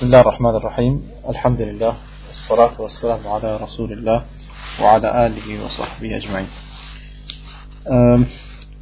بسم الله الرحمن الرحيم الحمد لله والصلاة والسلام على رسول الله وعلى آله وصحبه أجمعين ähm,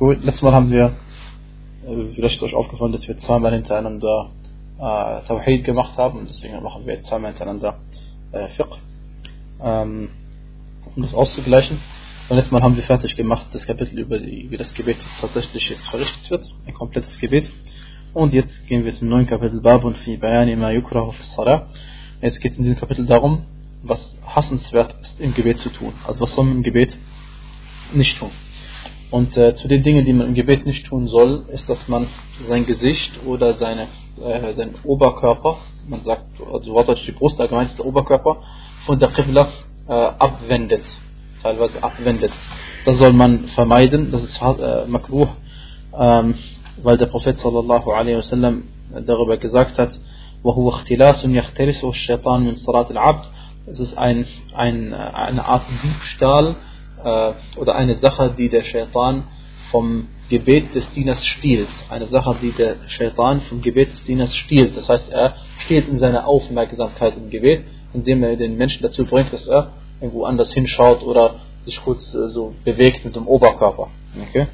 Gut, letztes Mal haben wir äh, vielleicht ist euch aufgefallen, dass wir zweimal hintereinander äh, Tawhid gemacht haben und deswegen machen wir jetzt zweimal hintereinander äh, Fiqh. Ähm, um das auszugleichen und letztes Mal haben wir fertig gemacht das Kapitel über, die, über das Gebet tatsächlich jetzt verrichtet wird, ein komplettes Gebet. Und jetzt gehen wir zum neuen Kapitel Babun fi Bayani ma yukrahu fi Salah. Jetzt geht es in diesem Kapitel darum, was hassenswert ist im Gebet zu tun. Also was soll man im Gebet nicht tun. Und äh, zu den Dingen, die man im Gebet nicht tun soll, ist, dass man sein Gesicht oder seine, äh, seinen Oberkörper, man sagt, also wortwörtlich die Brust, allgemein ist der Oberkörper, von der Qibla äh, abwendet, teilweise abwendet. Das soll man vermeiden, das ist äh, makruh. Ähm, weil der Prophet sallallahu alaihi wasallam darüber gesagt hat, وهو اختلاس يختلسه الشيطان من صلاة العبد es ist ein, ein, eine Art Diebstahl äh, oder eine Sache, die der Shaitan vom Gebet des Dieners stiehlt. Eine Sache, die der Shaitan vom Gebet des Dieners stiehlt. Das heißt, er stiehlt in seiner Aufmerksamkeit im Gebet, indem er den Menschen dazu bringt, dass er irgendwo anders hinschaut oder sich kurz äh, so bewegt mit dem Oberkörper. Okay?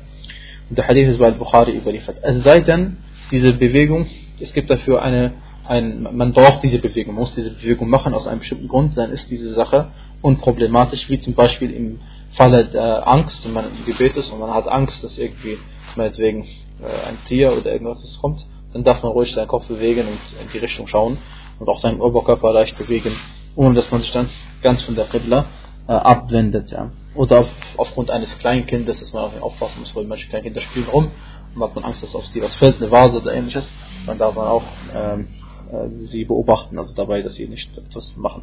Und der Hadith ist bei Bukhari überliefert. Es sei denn, diese Bewegung, es gibt dafür eine, ein, man braucht diese Bewegung, muss diese Bewegung machen aus einem bestimmten Grund, dann ist diese Sache unproblematisch, wie zum Beispiel im Falle der Angst, wenn man im Gebet ist und man hat Angst, dass irgendwie meinetwegen äh, ein Tier oder irgendwas kommt, dann darf man ruhig seinen Kopf bewegen und in die Richtung schauen und auch seinen Oberkörper leicht bewegen, ohne dass man sich dann ganz von der Qibla äh, abwendet. Ja. Oder auf, aufgrund eines kleinen Kindes, dass man auch aufpassen muss, weil manche kleine Kinder spielen rum und hat man Angst, dass auf sie was fällt, eine Vase oder ähnliches, dann darf man auch ähm, äh, sie beobachten, also dabei, dass sie nicht etwas machen,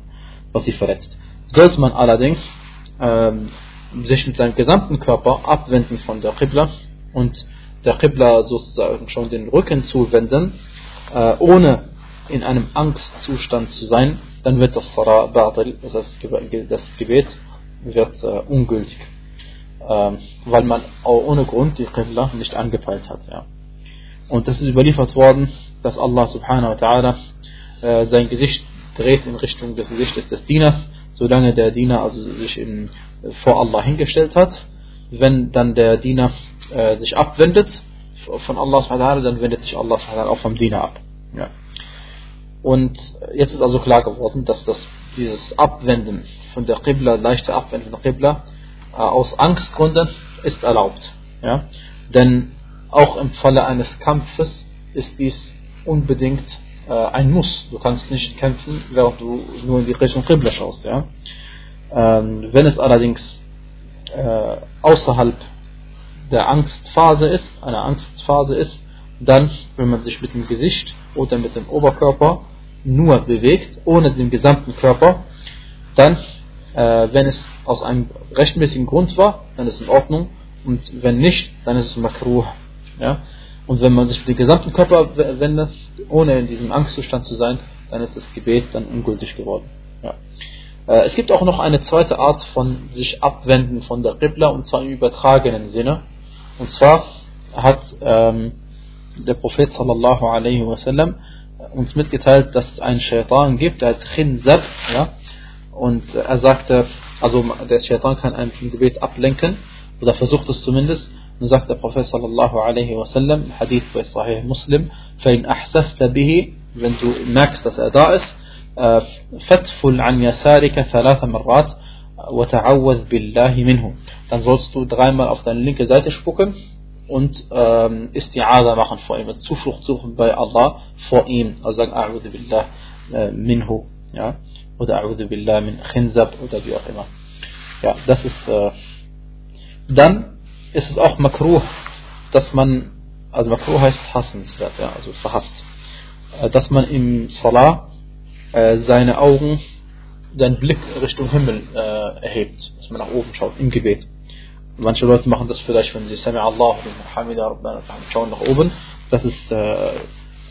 was sie verletzt. Sollte man allerdings ähm, sich mit seinem gesamten Körper abwenden von der Qibla und der Qibla sozusagen schon den Rücken zuwenden, äh, ohne in einem Angstzustand zu sein, dann wird das Salah das Gebet wird äh, ungültig, ähm, weil man auch ohne Grund die Qibla nicht angepeilt hat. Ja. Und das ist überliefert worden, dass Allah subhanahu wa ta'ala äh, sein Gesicht dreht in Richtung des Gesichtes des Dieners, solange der Diener also sich in, vor Allah hingestellt hat. Wenn dann der Diener äh, sich abwendet von Allah subhanahu wa ta'ala, dann wendet sich Allah subhanahu wa ta'ala auch vom Diener ab. Ja. Und jetzt ist also klar geworden, dass das, dieses Abwenden von der Qibla, leichte Abwenden von der Qibla, äh, aus Angstgründen ist erlaubt. Ja? Denn auch im Falle eines Kampfes ist dies unbedingt äh, ein Muss. Du kannst nicht kämpfen, während du nur in die Richtung Qibla schaust. Ja? Ähm, wenn es allerdings äh, außerhalb der Angstphase ist, eine Angstphase ist, dann, wenn man sich mit dem Gesicht oder mit dem Oberkörper nur bewegt, ohne den gesamten Körper, dann, äh, wenn es aus einem rechtmäßigen Grund war, dann ist es in Ordnung. Und wenn nicht, dann ist es makruh. Ja? Und wenn man sich mit dem gesamten Körper wendet, ohne in diesem Angstzustand zu sein, dann ist das Gebet dann ungültig geworden. Ja. Äh, es gibt auch noch eine zweite Art von sich abwenden von der Qibla, und zwar im übertragenen Sinne. Und zwar hat ähm, der Prophet sallallahu alaihi wasallam uns mitgeteilt, dass es einen Shaitan gibt, der heißt Khinzab, ja, und er sagte, also der Shaitan kann einen vom Gebet ablenken, oder versucht es zumindest, und sagt der Prophet sallallahu alaihi wasallam, Hadith bei Sahih Muslim, bihi, wenn du merkst, dass er da ist, فَتْفُلْ عَنْ يَسَارِكَ ثَلَاثَ مَرَّاتٍ وَتَعَوَّذْ بِاللَّهِ مِنْهُ Dann sollst du dreimal auf deine linke Seite spucken und ähm, Isti'aza machen vor ihm, also Zuflucht suchen bei Allah vor ihm, also sagen A'udhu Billah äh, minhu, ja, oder A'udhu Billah min Khinzab oder wie auch immer. Ja, das ist, äh, dann ist es auch makruh, dass man, also makruh heißt hassenswert, ja, also verhasst, äh, dass man im Salah äh, seine Augen, seinen Blick Richtung Himmel äh, erhebt, dass man nach oben schaut im Gebet. Manche Leute machen das vielleicht, wenn sie Sami Allah schauen nach oben. Das ist äh,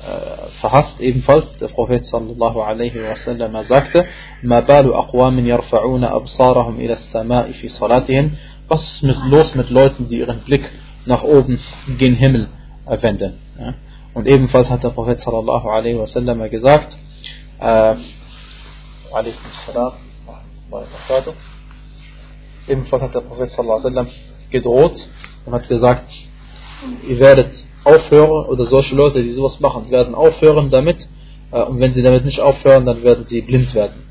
äh, verhasst ebenfalls. Der Prophet sallallahu alaihi wasallam sagte: "Ma balu aqwamin yarfa'una absarahum ila as-sama'i fi salatihim." Was ist mit, los mit Leuten, die ihren Blick nach oben gen Himmel wenden? Ja? Und ebenfalls hat der Prophet sallallahu alaihi wasallam gesagt: Äh, Ebenfalls hat der Prophet sallam, gedroht und hat gesagt, ihr werdet aufhören, oder solche Leute, die sowas machen, werden aufhören damit, äh, und wenn sie damit nicht aufhören, dann werden sie blind werden.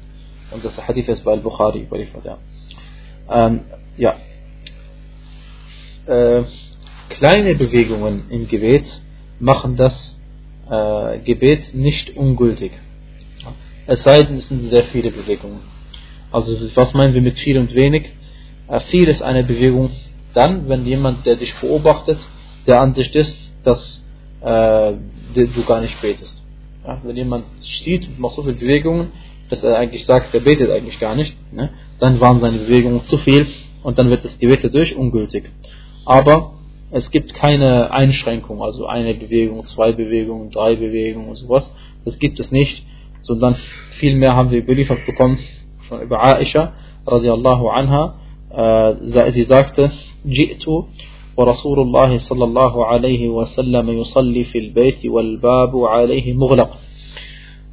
Und das Hadith ist bei Al-Bukhari überliefert, ja. Ähm, ja. Äh, kleine Bewegungen im Gebet machen das äh, Gebet nicht ungültig. Es sei denn, es sind sehr viele Bewegungen. Also was meinen wir mit viel und wenig? Viel ist eine Bewegung dann, wenn jemand, der dich beobachtet, der Ansicht ist, dass äh, du gar nicht betest. Ja, wenn jemand sieht und macht so viele Bewegungen, dass er eigentlich sagt, er betet eigentlich gar nicht, ne, dann waren seine Bewegungen zu viel und dann wird das Gebet dadurch ungültig. Aber es gibt keine Einschränkung, also eine Bewegung, zwei Bewegungen, drei Bewegungen und sowas. Das gibt es nicht, sondern vielmehr haben wir überliefert bekommen von über Aisha radiallahu anha, äh, sie sagte, Ji'tu wa Rasulullah sallallahu صلى wa sallam وسلم fil في wal babu عليه مغلق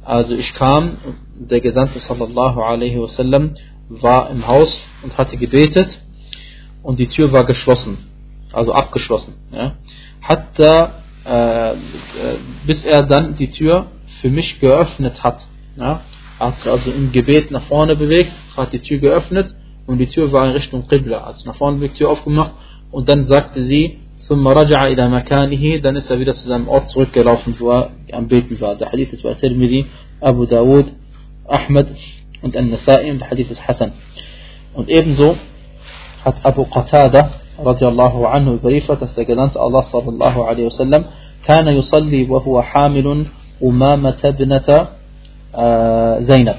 Also ich kam, der Gesandte sallallahu alaihi wasallam war im Haus und hatte gebetet und die Tür war geschlossen, also abgeschlossen. Ja. Hatta, äh, äh, bis er dann die Tür für mich geöffnet hat. Ja. Hat sich also im Gebet nach vorne bewegt, hat die Tür geöffnet und die Tür war in Richtung Qibla. Hat nach vorne bewegt, Tür aufgemacht und dann sagte sie, ثم رجع إلى مكانه dann ist er wieder zu seinem Ort zurückgelaufen, wo er am Beten war. Der Hadith ist bei Tirmidhi, Abu Dawud, Ahmed und An-Nasa'i und der Hadith ist Hassan. Und ebenso hat Abu Qatada radiallahu anhu überliefert, dass der Gelernte Allah sallallahu alaihi wasallam كان يصلي وهو حامل أمامة ابنة Zainab.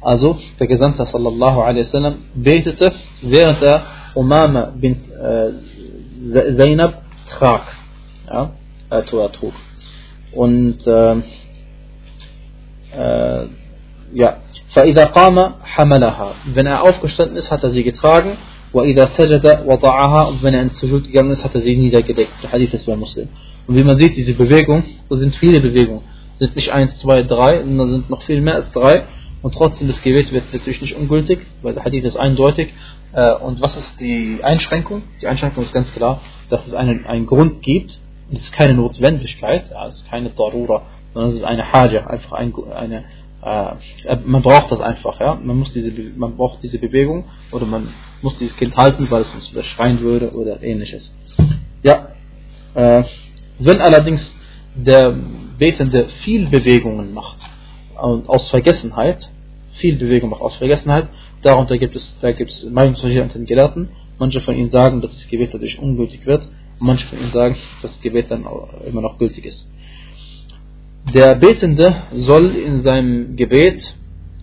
Also der Gesandte sallallahu alaihi wasallam betete, während er Umama bin äh, Zainab trag, ja, äh, trug. Und äh, äh, ja, فإذا قام Wenn er aufgestanden ist, hat er sie getragen. Und wenn er ins Sujud gegangen ist, hat er sie niedergedeckt. Der Hadith ist bei Muslim. Und wie man sieht, diese Bewegung, das sind viele Bewegungen. Es sind nicht eins, zwei, drei, sondern es sind noch viel mehr als drei. Und trotzdem das Gebet wird natürlich nicht ungültig, weil der Hadith ist eindeutig. Äh, und was ist die Einschränkung? Die Einschränkung ist ganz klar, dass es einen, einen Grund gibt. Und es ist keine Notwendigkeit, ja, es ist keine Darura, sondern es ist eine Haja, einfach ein, eine, äh, man braucht das einfach, ja. Man muss diese, man braucht diese Bewegung oder man muss dieses Kind halten, weil es uns überschreien würde oder ähnliches. Ja, äh, wenn allerdings der Betende viel Bewegungen macht aus Vergessenheit, viel Bewegung macht aus Vergessenheit, darunter gibt es, da gibt es Meinungsunterschiede unter den Gelehrten. Manche von ihnen sagen, dass das Gebet dadurch ungültig wird, manche von ihnen sagen, dass das Gebet dann immer noch gültig ist. Der Betende soll in seinem Gebet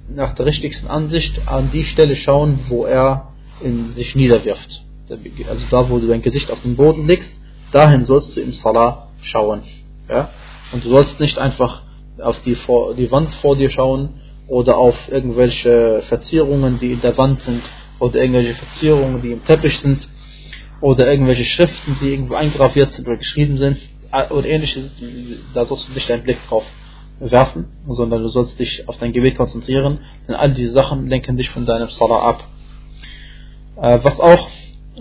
nach der richtigsten Ansicht an die Stelle schauen, wo er in sich niederwirft. Also da, wo du dein Gesicht auf den Boden legst, dahin sollst du im Salah schauen. Ja? Und du sollst nicht einfach auf die, vor, die Wand vor dir schauen oder auf irgendwelche Verzierungen, die in der Wand sind oder irgendwelche Verzierungen, die im Teppich sind oder irgendwelche Schriften, die irgendwo eingraviert sind oder geschrieben sind äh, oder ähnliches, da sollst du nicht deinen Blick drauf werfen, sondern du sollst dich auf dein Gebet konzentrieren, denn all diese Sachen lenken dich von deinem Salah ab. Äh, was auch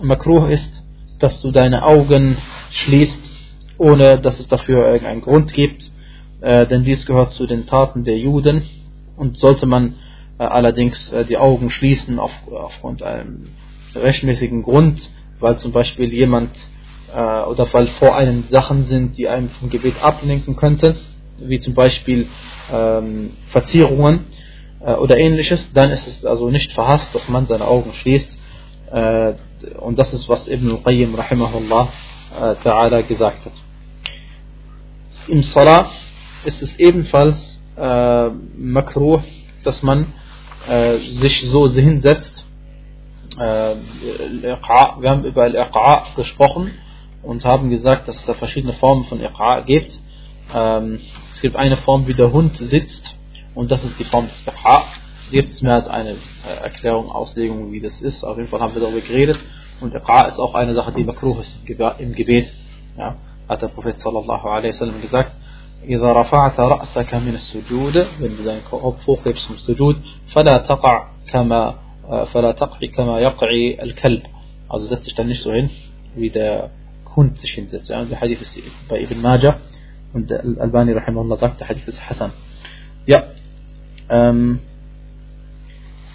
makruh ist, dass du deine Augen schließt, ohne dass es dafür irgendeinen Grund gibt, äh, denn dies gehört zu den Taten der Juden und sollte man allerdings die Augen schließen auf, aufgrund einem rechtmäßigen Grund, weil zum Beispiel jemand äh, oder weil vor einem Sachen sind, die einem vom Gebet ablenken könnten, wie zum Beispiel ähm, Verzierungen äh, oder ähnliches, dann ist es also nicht verhasst, dass man seine Augen schließt. Äh, und das ist, was Ibn al-Qayyim rahimahullah äh, ta'ala gesagt hat. Im Salah ist es ebenfalls äh, makruh, dass man äh, sich so hinsetzt. Äh, wir haben über Al-Iqa gesprochen und haben gesagt, dass es da verschiedene Formen von Iqa gibt. Ähm, es gibt eine Form, wie der Hund sitzt, und das ist die Form des Iqa. Gibt es mehr als eine äh, Erklärung, Auslegung, wie das ist. Auf jeden Fall haben wir darüber geredet. Und Iqa ist auch eine Sache, die makruh ist im Gebet. Ja, hat der Prophet sallallahu alaihi wasallam gesagt, إذا رفعت رأسك من السجود السجود فلا تقع كما فلا تقع كما يقعي الكلب أو زدت وإذا كنت شنتت يعني حديث ابن ماجة الألباني رحمه الله ذكر حديث حسن يا أم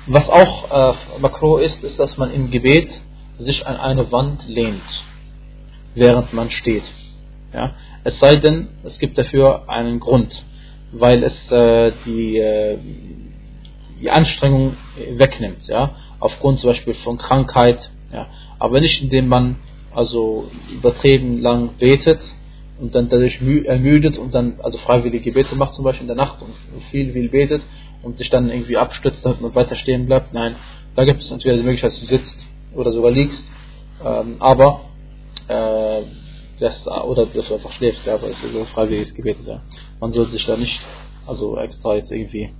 Was auch äh, makro ist, ist, dass man im Gebet sich an eine Wand lehnt, während man steht. Ja? Es sei denn, es gibt dafür einen Grund, weil es äh, die, äh, die Anstrengung wegnimmt, ja? aufgrund zum Beispiel von Krankheit, ja? aber nicht indem man also übertrieben lang betet und dann dadurch ermüdet und dann also freiwillige Gebete macht zum Beispiel in der Nacht und viel, viel betet und sich dann irgendwie abstützt und weiter stehen bleibt. Nein, da gibt es entweder die Möglichkeit, dass du sitzt oder sogar liegst, ähm, aber äh, das, oder dass du einfach schläfst, ja, aber es ist ein freiwilliges Gebet. Ja. Man sollte sich da nicht also extra jetzt irgendwie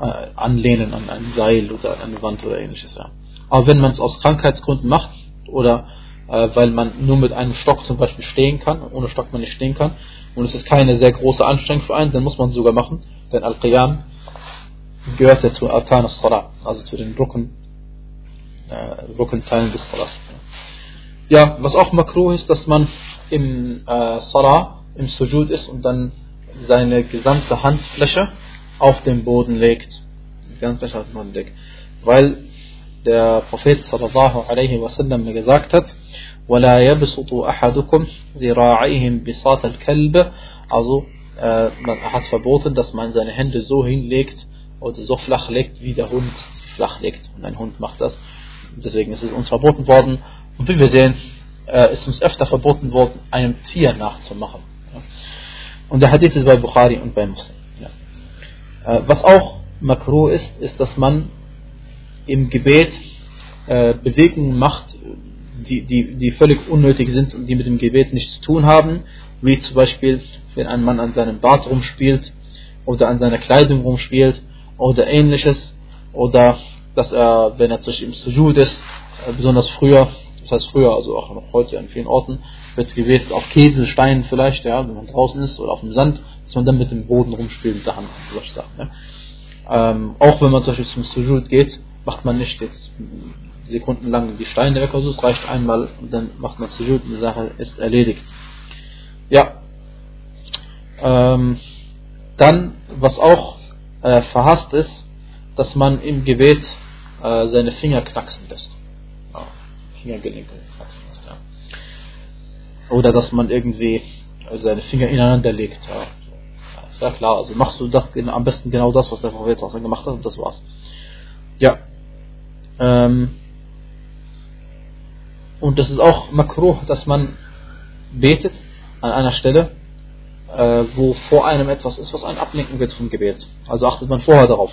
äh, anlehnen an ein Seil oder an eine Wand oder ähnliches. Ja. Aber wenn man es aus Krankheitsgründen macht oder äh, weil man nur mit einem Stock zum Beispiel stehen kann, ohne Stock man nicht stehen kann, und es ist keine sehr große Anstrengung für einen, dann muss man es sogar machen, denn Al-Qiyam gehört ja zu Arkan al-Salah, also zu den Rücken, äh, Rückenteilen des Salahs. Ja, ja, was auch makruh ist, dass man im äh, Salah, im Sujud ist und dann seine gesamte Handfläche auf den Boden legt. Die ganze Fläche auf den Boden legt. Weil der Prophet sallallahu alaihi wasallam mir gesagt hat, وَلَا يَبْسُطُ أَحَدُكُمْ ذِرَاعَيْهِمْ بِسَاطَ الْكَلْبِ Also, äh, man hat verboten, dass man seine Hände so hinlegt oder so flach legt, wie der Hund sie flach legt. Und ein Hund macht das. Deswegen ist es uns verboten worden, und wie wir sehen, äh, ist uns öfter verboten worden, einem Tier nachzumachen. Und der Hadith ist bei Bukhari und bei Muslim. Äh, was auch makruh ist, ist, dass man im Gebet äh, Bewegungen macht, die, die, die völlig unnötig sind und die mit dem Gebet nichts zu tun haben, wie zum Beispiel, wenn ein Mann an seinem Bart rumspielt oder an seiner Kleidung rumspielt oder ähnliches, oder dass er, wenn er zum im Sujud ist, besonders früher das heißt früher, also auch noch heute an vielen Orten, wird gebetet auf Käse, Steinen vielleicht, ja, wenn man draußen ist oder auf dem Sand, dass man dann mit dem Boden rumspielt mit der Hand, solche Sachen. Ja. Ähm, auch wenn man zum Beispiel zum Sujud geht, macht man nicht jetzt sekundenlang die Steine weg, also es reicht einmal und dann macht man Sujud und die Sache ist erledigt. Ja. Ähm, dann, was auch äh, verhasst ist, dass man im Gebet äh, seine Finger knacksen lässt. Wachsen lässt. Ja. Oder dass man irgendwie seine Finger ineinander legt. Ja. Ja klar, also machst du das, am besten genau das, was der Prophet auch gemacht hat und das war's. Ja. Ähm, und das ist auch makruh, dass man betet an einer Stelle, äh, wo vor einem etwas ist, was einen ablenken wird vom Gebet. Also achtet man vorher darauf.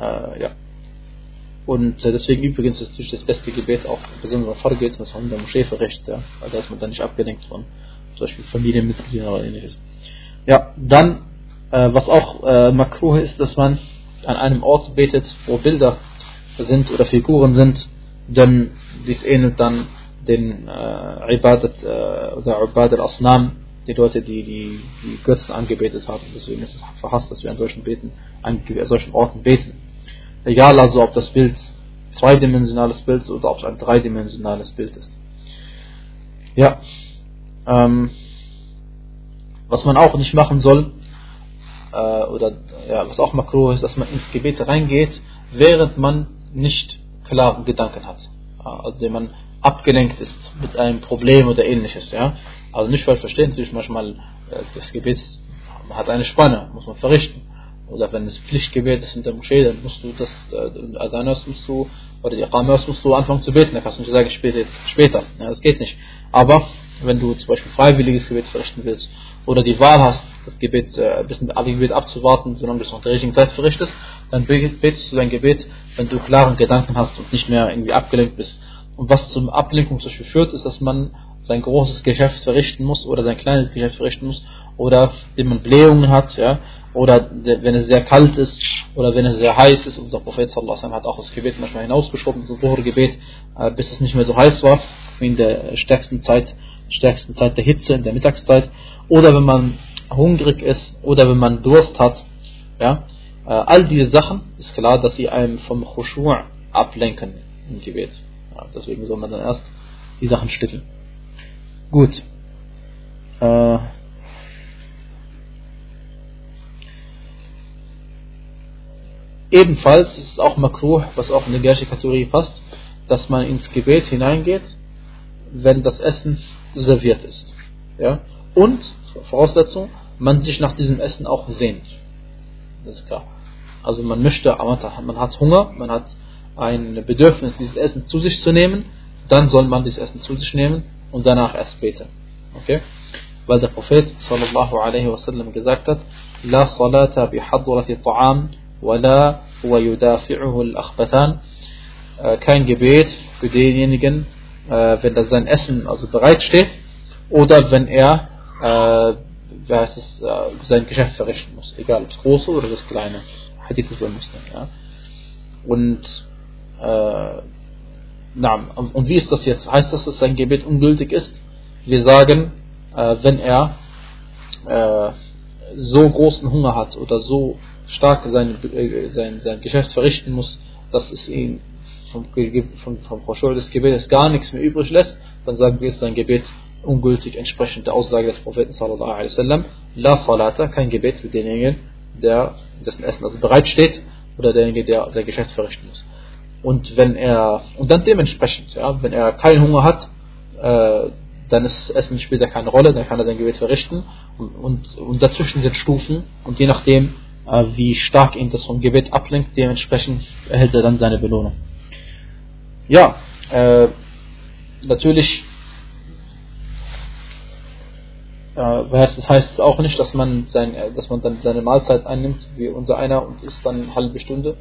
Äh, ja. Und äh, deswegen übrigens ist natürlich das beste Gebet auch besonders Vorgebet, was man in der Moschee ja, weil da ist man dann nicht abgelenkt von zum Beispiel Familienmitgliedern oder ähnliches. Ja, dann, äh, was auch äh, makruh ist, dass man an einem Ort betet, wo Bilder sind oder Figuren sind, denn dies ähnelt dann den äh, Ibadat äh, oder Ibadat al-Asnam, die Leute, die, die die Götzen angebetet haben. Deswegen ist es verhasst, dass wir an solchen, beten, an solchen Orten beten. Egal also, ob das Bild zweidimensionales Bild oder ob es ein dreidimensionales Bild ist. Ja. Ähm, was man auch nicht machen soll, äh, oder ja, was auch makro ist, dass man ins Gebet reingeht, während man nicht klare Gedanken hat. Also wenn man abgelenkt ist mit einem Problem oder ähnliches. Ja? Also nicht falsch verstehen, manchmal äh, das Gebet hat eine Spanne, muss man verrichten oder wenn es Pflichtgebet ist in der Moschee, dann musst du das äh, Adhanas musst du oder die Iqamas musst du anfangen zu beten. Dann kannst du nicht sagen, später, jetzt, später. Ja, das geht nicht. Aber wenn du zum Beispiel freiwilliges Gebet verrichten willst oder die Wahl hast, das Gebet, äh, ein bisschen Gebet abzuwarten, solange du es noch der richtigen Zeit verrichtest, dann betest du dein Gebet, wenn du klaren Gedanken hast und nicht mehr irgendwie abgelenkt bist. Und was zum Ablenkung zum Beispiel führt, ist, dass man sein großes Geschäft verrichten muss oder sein kleines Geschäft verrichten muss oder wenn man Blähungen hat, ja, oder wenn es sehr kalt ist oder wenn es sehr heiß ist. Unser Prophet sallallahu hat auch das Gebet manchmal hinausgeschoben, das Gebet, äh, bis es nicht mehr so heiß war, wie in der stärksten Zeit, stärksten Zeit der Hitze, in der Mittagszeit. Oder wenn man hungrig ist oder wenn man Durst hat. Ja? Äh, all diese Sachen ist klar, dass sie einem vom Khushu' ablenken im Gebet. Ja, deswegen soll man dann erst die Sachen stückeln. Gut. Äh, ebenfalls ist es auch makruh, was auch in die gleiche Kategorie passt, dass man ins Gebet hineingeht, wenn das Essen serviert ist. Ja? Und, Voraussetzung, man sich nach diesem Essen auch sehnt. Das ist klar. Also man möchte, man hat Hunger, man hat ein Bedürfnis, dieses Essen zu sich zu nehmen, dann soll man dieses Essen zu sich nehmen und danach erst beten. Okay? Weil der Prophet sallallahu alaihi wasallam gesagt hat, La salata bi hadrati ta'am wa la wa yudafi'uhu al-akhbathan. Äh, kein Gebet für denjenigen, äh, wenn das sein Essen also bereit steht oder wenn er äh, wie heißt es, sein Geschäft verrichten muss, egal ob es große oder das kleine. Hadith ist Muslim. Ja. Und äh, und wie ist das jetzt? Heißt das, dass sein Gebet ungültig ist? Wir sagen, äh, wenn er äh, so großen Hunger hat oder so stark sein, äh, sein, sein Geschäft verrichten muss, dass es ihn vom, vom, vom Proschol des Gebetes gar nichts mehr übrig lässt, dann sagen wir, ist sein Gebet ungültig entsprechend der Aussage des Propheten sallallahu alaihi wasallam. La salata, kein Gebet für denjenigen, der dessen Essen also bereit steht oder derjenige, der sein Geschäft verrichten muss. Und wenn er, und dann dementsprechend, ja, wenn er keinen Hunger hat, äh, dann ist Essen spielt er keine Rolle, dann kann er sein Gebet verrichten. Und, und, und dazwischen sind Stufen und je nachdem, wie stark ihn das vom Gebet ablenkt, dementsprechend erhält er dann seine Belohnung. Ja, äh, natürlich äh, das heißt auch nicht, dass man, sein, dass man dann seine Mahlzeit einnimmt, wie unser einer, und isst dann eine halbe Stunde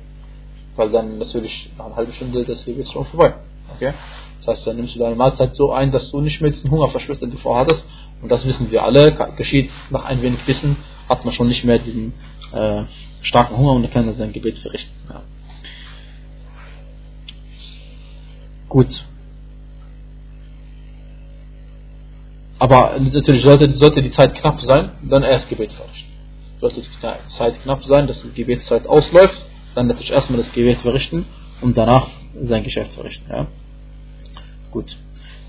weil dann natürlich nach einer halben Stunde das Gebet schon vorbei. Okay? Das heißt, dann nimmst du deine Mahlzeit so ein, dass du nicht mehr diesen Hunger verspürst, den du vorhattest. Und das wissen wir alle. Geschieht nach ein wenig Wissen, hat man schon nicht mehr diesen äh, starken Hunger und dann kann er sein Gebet verrichten. Ja. Gut. Aber natürlich sollte, sollte die Zeit knapp sein, dann erst Gebet verrichten. Sollte die Zeit knapp sein, dass die Gebetszeit ausläuft, dann natürlich erstmal das Gebet verrichten und danach sein Geschäft verrichten. Ja? Gut.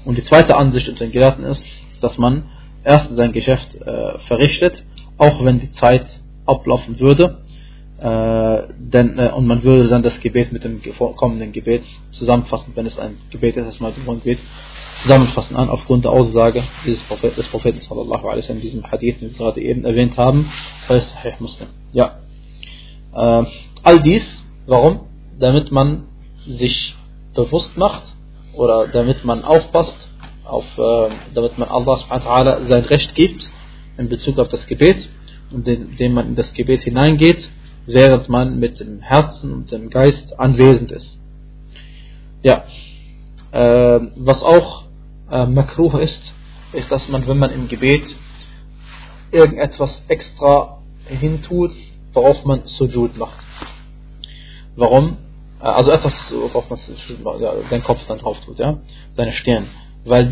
Und die zweite Ansicht unter den Gelehrten ist, dass man erst sein Geschäft äh, verrichtet, auch wenn die Zeit ablaufen würde, äh, denn, äh, und man würde dann das Gebet mit dem kommenden Gebet zusammenfassen, wenn es ein Gebet ist, erstmal ein Gebet zusammenfassen an, aufgrund der Aussage dieses Prophet, des Propheten sallallahu alaihi in diesem Hadith, den wir gerade eben erwähnt haben, heißt Sahih Muslim. Ja. Äh, All dies, warum? Damit man sich bewusst macht oder damit man aufpasst, auf, äh, damit man Allah sein Recht gibt in Bezug auf das Gebet indem man in das Gebet hineingeht, während man mit dem Herzen und dem Geist anwesend ist. Ja, äh, was auch äh, makruh ist, ist, dass man, wenn man im Gebet irgendetwas extra hintut, worauf man Sujud macht. Warum? Äh, also etwas, worauf man seinen Kopf dann drauf tut, ja? Seine Stirn. Weil